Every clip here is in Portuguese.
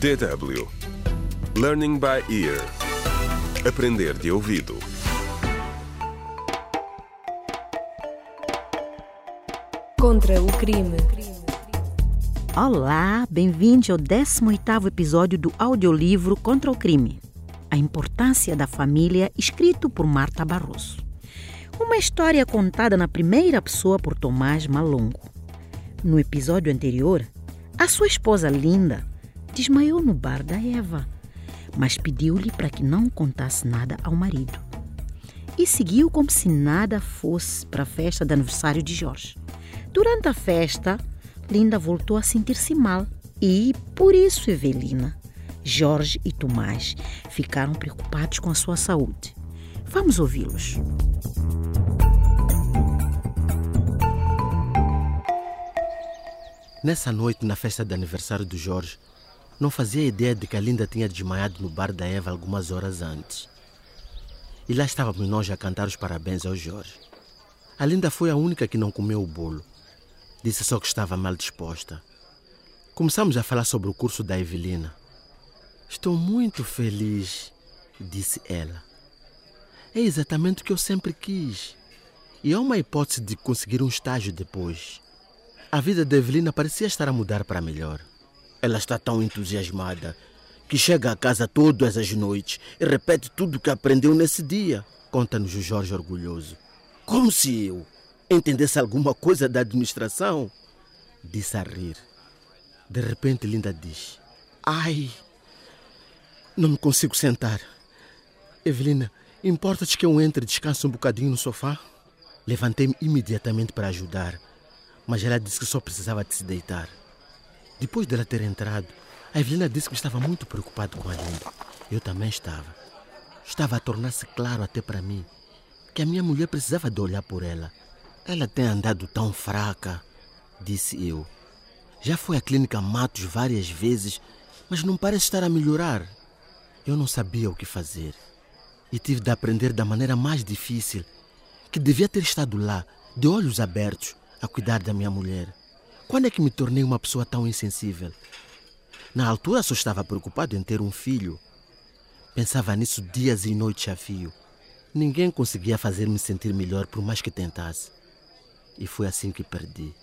DW Learning by Ear Aprender de ouvido Contra o crime. Olá, bem-vindos ao 18º episódio do audiolivro Contra o Crime. A importância da família, escrito por Marta Barroso. Uma história contada na primeira pessoa por Tomás Malongo. No episódio anterior, a sua esposa Linda desmaiou no bar da Eva, mas pediu-lhe para que não contasse nada ao marido. E seguiu como se nada fosse para a festa de aniversário de Jorge. Durante a festa, Linda voltou a sentir-se mal e, por isso, Evelina, Jorge e Tomás ficaram preocupados com a sua saúde. Vamos ouvi-los. Nessa noite, na festa de aniversário do Jorge, não fazia ideia de que a Linda tinha desmaiado no bar da Eva algumas horas antes. E lá estávamos nós a cantar os parabéns ao Jorge. A Linda foi a única que não comeu o bolo. Disse só que estava mal disposta. Começamos a falar sobre o curso da Evelina. Estou muito feliz, disse ela. É exatamente o que eu sempre quis. E há uma hipótese de conseguir um estágio depois. A vida de Evelina parecia estar a mudar para melhor. Ela está tão entusiasmada que chega a casa todas as noites e repete tudo o que aprendeu nesse dia, conta-nos o Jorge orgulhoso. Como se eu entendesse alguma coisa da administração, disse a rir. De repente, Linda diz: Ai, não me consigo sentar. Evelina, importa-te que eu entre e descanse um bocadinho no sofá? Levantei-me imediatamente para ajudar, mas ela disse que só precisava de se deitar. Depois dela ter entrado, a Evelina disse que estava muito preocupada com a Linda. Eu também estava. Estava a tornar-se claro até para mim que a minha mulher precisava de olhar por ela. Ela tem andado tão fraca, disse eu. Já foi à clínica Matos várias vezes, mas não parece estar a melhorar. Eu não sabia o que fazer e tive de aprender da maneira mais difícil, que devia ter estado lá, de olhos abertos, a cuidar da minha mulher. Quando é que me tornei uma pessoa tão insensível? Na altura só estava preocupado em ter um filho. Pensava nisso dias e noites a fio. Ninguém conseguia fazer-me sentir melhor por mais que tentasse. E foi assim que perdi.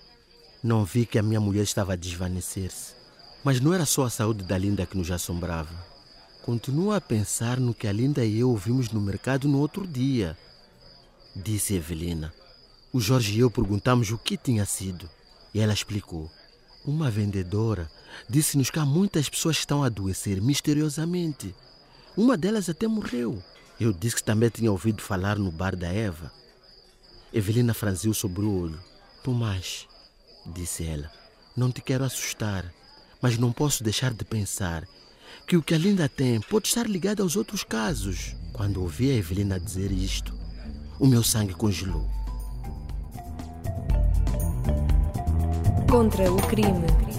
Não vi que a minha mulher estava a desvanecer-se. Mas não era só a saúde da Linda que nos assombrava. Continuo a pensar no que a Linda e eu ouvimos no mercado no outro dia, disse Evelina. O Jorge e eu perguntamos o que tinha sido. E ela explicou. Uma vendedora disse-nos que há muitas pessoas que estão a adoecer misteriosamente. Uma delas até morreu. Eu disse que também tinha ouvido falar no bar da Eva. Evelina franziu sobre o olho. Tomás, disse ela, não te quero assustar, mas não posso deixar de pensar que o que a Linda tem pode estar ligado aos outros casos. Quando ouvi a Evelina dizer isto, o meu sangue congelou. Contra o crime.